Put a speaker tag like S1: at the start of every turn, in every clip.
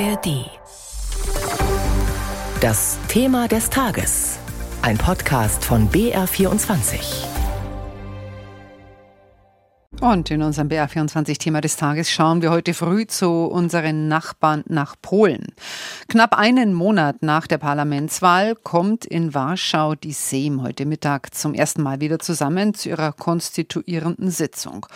S1: ARD. Das Thema des Tages. Ein Podcast von BR24.
S2: Und in unserem BR24-Thema des Tages schauen wir heute früh zu unseren Nachbarn nach Polen. Knapp einen Monat nach der Parlamentswahl kommt in Warschau die Sejm heute Mittag zum ersten Mal wieder zusammen zu ihrer konstituierenden Sitzung.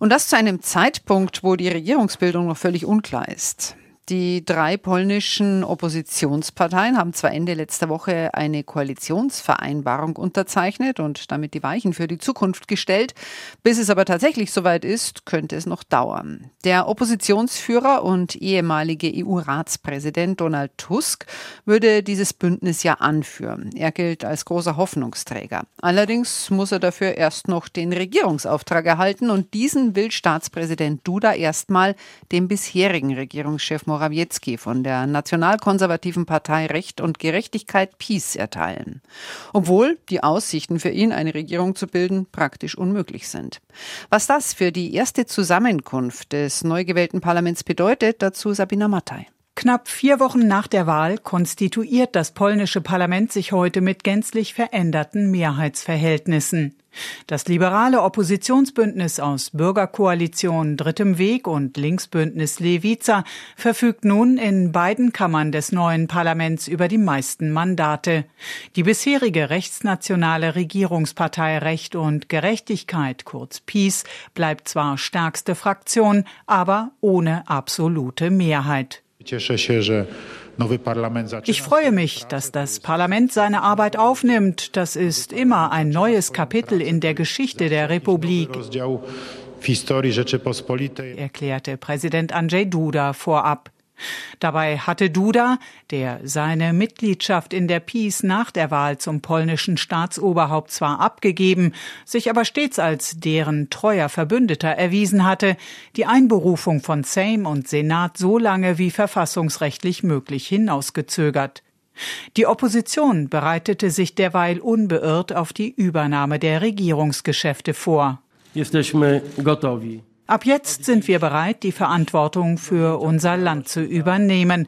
S2: Und das zu einem Zeitpunkt, wo die Regierungsbildung noch völlig unklar ist. Die drei polnischen Oppositionsparteien haben zwar Ende letzter Woche eine Koalitionsvereinbarung unterzeichnet und damit die Weichen für die Zukunft gestellt. Bis es aber tatsächlich soweit ist, könnte es noch dauern. Der Oppositionsführer und ehemalige EU-Ratspräsident Donald Tusk würde dieses Bündnis ja anführen. Er gilt als großer Hoffnungsträger. Allerdings muss er dafür erst noch den Regierungsauftrag erhalten und diesen will Staatspräsident Duda erstmal dem bisherigen Regierungschef Morawiecki von der nationalkonservativen Partei Recht und Gerechtigkeit PiS erteilen. Obwohl die Aussichten für ihn, eine Regierung zu bilden, praktisch unmöglich sind. Was das für die erste Zusammenkunft des neu gewählten Parlaments bedeutet, dazu Sabina Mattei.
S3: Knapp vier Wochen nach der Wahl konstituiert das polnische Parlament sich heute mit gänzlich veränderten Mehrheitsverhältnissen. Das liberale Oppositionsbündnis aus Bürgerkoalition Drittem Weg und Linksbündnis Lewica verfügt nun in beiden Kammern des neuen Parlaments über die meisten Mandate. Die bisherige rechtsnationale Regierungspartei Recht und Gerechtigkeit, kurz PiS, bleibt zwar stärkste Fraktion, aber ohne absolute Mehrheit. Ich freue mich, dass das Parlament seine Arbeit aufnimmt. Das ist immer ein neues Kapitel in der Geschichte der Republik, erklärte Präsident Andrzej Duda vorab. Dabei hatte Duda, der seine Mitgliedschaft in der PiS nach der Wahl zum polnischen Staatsoberhaupt zwar abgegeben, sich aber stets als deren treuer Verbündeter erwiesen hatte, die Einberufung von Sejm und Senat so lange wie verfassungsrechtlich möglich hinausgezögert. Die Opposition bereitete sich derweil unbeirrt auf die Übernahme der Regierungsgeschäfte vor. Jesteśmy gotowi. Ab jetzt sind wir bereit, die Verantwortung für unser Land zu übernehmen,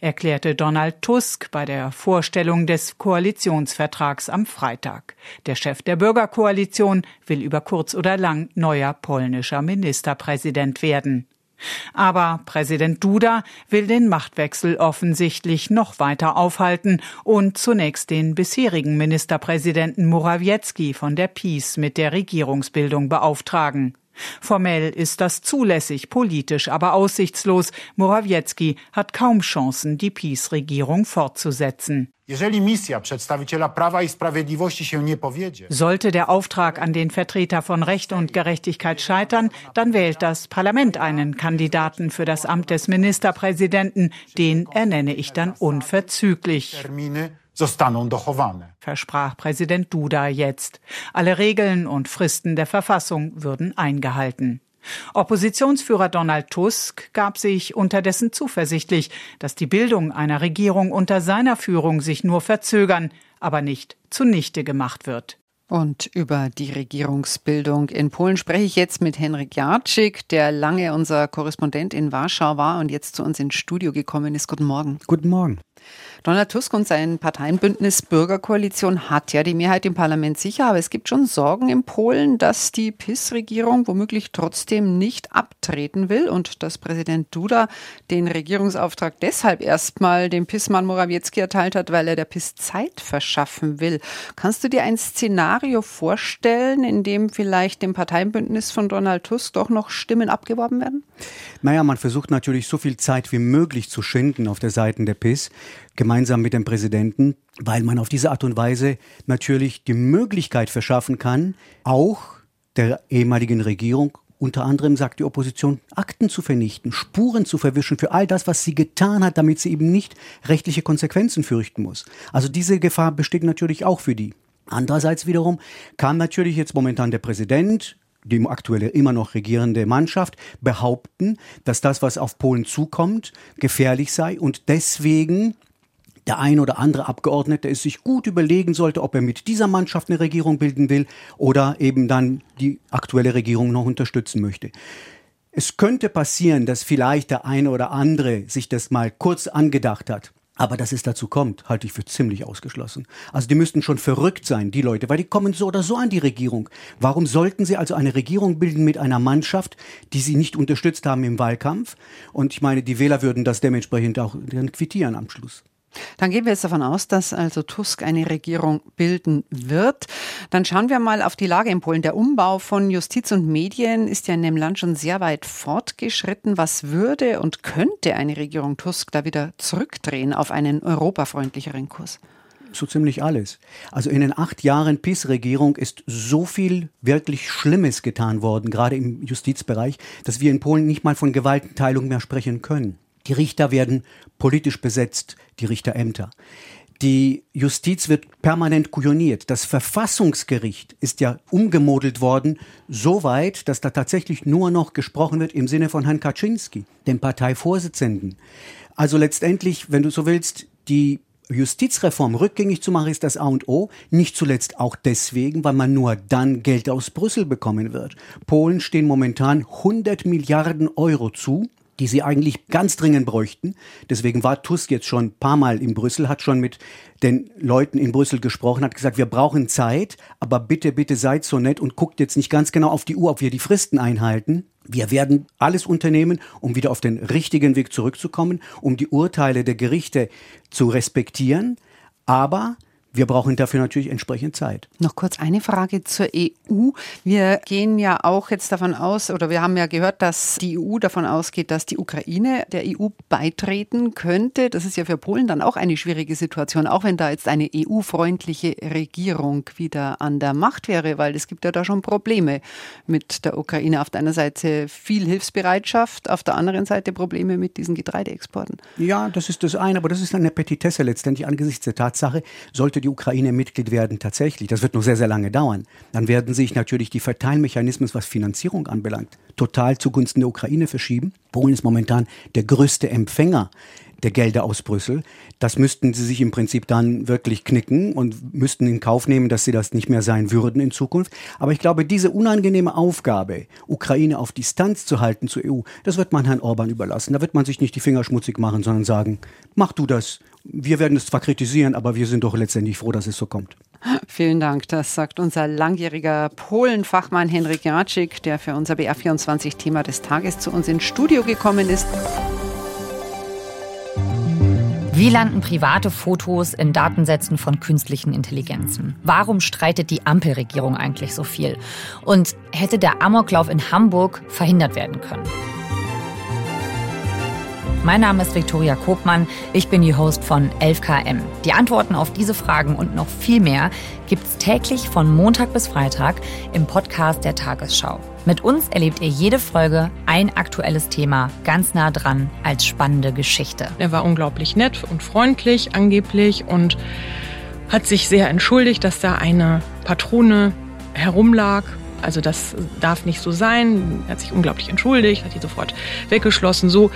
S3: erklärte Donald Tusk bei der Vorstellung des Koalitionsvertrags am Freitag. Der Chef der Bürgerkoalition will über kurz oder lang neuer polnischer Ministerpräsident werden. Aber Präsident Duda will den Machtwechsel offensichtlich noch weiter aufhalten und zunächst den bisherigen Ministerpräsidenten Morawiecki von der PiS mit der Regierungsbildung beauftragen. Formell ist das zulässig, politisch aber aussichtslos. Morawiecki hat kaum Chancen, die PiS-Regierung fortzusetzen. Sollte der Auftrag an den Vertreter von Recht und Gerechtigkeit scheitern, dann wählt das Parlament einen Kandidaten für das Amt des Ministerpräsidenten. Den ernenne ich dann unverzüglich zostaną dochowane. Versprach Präsident Duda jetzt. Alle Regeln und Fristen der Verfassung würden eingehalten. Oppositionsführer Donald Tusk gab sich unterdessen zuversichtlich, dass die Bildung einer Regierung unter seiner Führung sich nur verzögern, aber nicht zunichte gemacht wird.
S2: Und über die Regierungsbildung in Polen spreche ich jetzt mit Henrik Jarczyk, der lange unser Korrespondent in Warschau war und jetzt zu uns ins Studio gekommen ist. Guten Morgen.
S4: Guten Morgen.
S2: Donald Tusk und sein Parteienbündnis Bürgerkoalition hat ja die Mehrheit im Parlament sicher, aber es gibt schon Sorgen in Polen, dass die PIS-Regierung womöglich trotzdem nicht abtreten will und dass Präsident Duda den Regierungsauftrag deshalb erstmal dem PIS-Mann Morawiecki erteilt hat, weil er der PIS Zeit verschaffen will. Kannst du dir ein Szenario vorstellen, in dem vielleicht dem Parteienbündnis von Donald Tusk doch noch Stimmen abgeworben werden?
S4: Naja, man versucht natürlich so viel Zeit wie möglich zu schinden auf der Seite der PIS gemeinsam mit dem Präsidenten, weil man auf diese Art und Weise natürlich die Möglichkeit verschaffen kann, auch der ehemaligen Regierung unter anderem sagt die Opposition, Akten zu vernichten, Spuren zu verwischen für all das, was sie getan hat, damit sie eben nicht rechtliche Konsequenzen fürchten muss. Also diese Gefahr besteht natürlich auch für die. Andererseits wiederum kann natürlich jetzt momentan der Präsident die aktuelle immer noch regierende Mannschaft behaupten, dass das, was auf Polen zukommt, gefährlich sei und deswegen der ein oder andere Abgeordnete es sich gut überlegen sollte, ob er mit dieser Mannschaft eine Regierung bilden will oder eben dann die aktuelle Regierung noch unterstützen möchte. Es könnte passieren, dass vielleicht der eine oder andere sich das mal kurz angedacht hat. Aber dass es dazu kommt, halte ich für ziemlich ausgeschlossen. Also die müssten schon verrückt sein, die Leute, weil die kommen so oder so an die Regierung. Warum sollten sie also eine Regierung bilden mit einer Mannschaft, die sie nicht unterstützt haben im Wahlkampf? Und ich meine, die Wähler würden das dementsprechend auch quittieren am Schluss.
S2: Dann gehen wir jetzt davon aus, dass also Tusk eine Regierung bilden wird. Dann schauen wir mal auf die Lage in Polen. Der Umbau von Justiz und Medien ist ja in dem Land schon sehr weit fortgeschritten. Was würde und könnte eine Regierung Tusk da wieder zurückdrehen auf einen europafreundlicheren Kurs?
S4: so ziemlich alles. Also in den acht Jahren PiS-Regierung ist so viel wirklich Schlimmes getan worden, gerade im Justizbereich, dass wir in Polen nicht mal von Gewaltenteilung mehr sprechen können. Die Richter werden politisch besetzt, die Richterämter. Die Justiz wird permanent kujoniert. Das Verfassungsgericht ist ja umgemodelt worden, so weit, dass da tatsächlich nur noch gesprochen wird im Sinne von Herrn Kaczynski, dem Parteivorsitzenden. Also letztendlich, wenn du so willst, die Justizreform rückgängig zu machen, ist das A und O. Nicht zuletzt auch deswegen, weil man nur dann Geld aus Brüssel bekommen wird. Polen stehen momentan 100 Milliarden Euro zu die sie eigentlich ganz dringend bräuchten. Deswegen war Tusk jetzt schon ein paar Mal in Brüssel, hat schon mit den Leuten in Brüssel gesprochen, hat gesagt, wir brauchen Zeit, aber bitte, bitte seid so nett und guckt jetzt nicht ganz genau auf die Uhr, ob wir die Fristen einhalten. Wir werden alles unternehmen, um wieder auf den richtigen Weg zurückzukommen, um die Urteile der Gerichte zu respektieren. Aber wir brauchen dafür natürlich entsprechend Zeit.
S2: Noch kurz eine Frage zur EU. Wir gehen ja auch jetzt davon aus, oder wir haben ja gehört, dass die EU davon ausgeht, dass die Ukraine der EU beitreten könnte. Das ist ja für Polen dann auch eine schwierige Situation, auch wenn da jetzt eine EU-freundliche Regierung wieder an der Macht wäre, weil es gibt ja da schon Probleme mit der Ukraine. Auf der einen Seite viel Hilfsbereitschaft, auf der anderen Seite Probleme mit diesen Getreideexporten.
S4: Ja, das ist das eine, aber das ist eine Petitesse letztendlich angesichts der Tatsache, sollte die Ukraine Mitglied werden tatsächlich, das wird noch sehr, sehr lange dauern, dann werden sich natürlich die Verteilmechanismen, was Finanzierung anbelangt, total zugunsten der Ukraine verschieben. Polen ist momentan der größte Empfänger der Gelder aus Brüssel. Das müssten sie sich im Prinzip dann wirklich knicken und müssten in Kauf nehmen, dass sie das nicht mehr sein würden in Zukunft. Aber ich glaube, diese unangenehme Aufgabe, Ukraine auf Distanz zu halten zur EU, das wird man Herrn Orban überlassen. Da wird man sich nicht die Finger schmutzig machen, sondern sagen, mach du das, wir werden es zwar kritisieren, aber wir sind doch letztendlich froh, dass es so kommt.
S2: Vielen Dank. Das sagt unser langjähriger Polenfachmann Henrik Jacek, der für unser BR24-Thema des Tages zu uns ins Studio gekommen ist.
S5: Wie landen private Fotos in Datensätzen von künstlichen Intelligenzen? Warum streitet die Ampelregierung eigentlich so viel? Und hätte der Amoklauf in Hamburg verhindert werden können? Mein Name ist Viktoria Kopmann. Ich bin die Host von 11KM. Die Antworten auf diese Fragen und noch viel mehr gibt's täglich von Montag bis Freitag im Podcast der Tagesschau. Mit uns erlebt ihr jede Folge ein aktuelles Thema ganz nah dran als spannende Geschichte.
S6: Er war unglaublich nett und freundlich angeblich und hat sich sehr entschuldigt, dass da eine Patrone herumlag also das darf nicht so sein. Er hat sich unglaublich entschuldigt, hat die sofort weggeschlossen. So,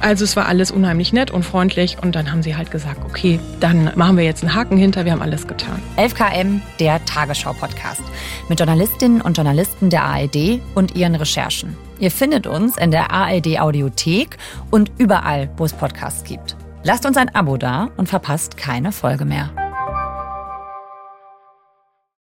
S6: also es war alles unheimlich nett und freundlich und dann haben sie halt gesagt, okay, dann machen wir jetzt einen Haken hinter, wir haben alles getan.
S5: 11KM, der Tagesschau-Podcast mit Journalistinnen und Journalisten der ARD und ihren Recherchen. Ihr findet uns in der ARD Audiothek und überall, wo es Podcasts gibt. Lasst uns ein Abo da und verpasst keine Folge mehr.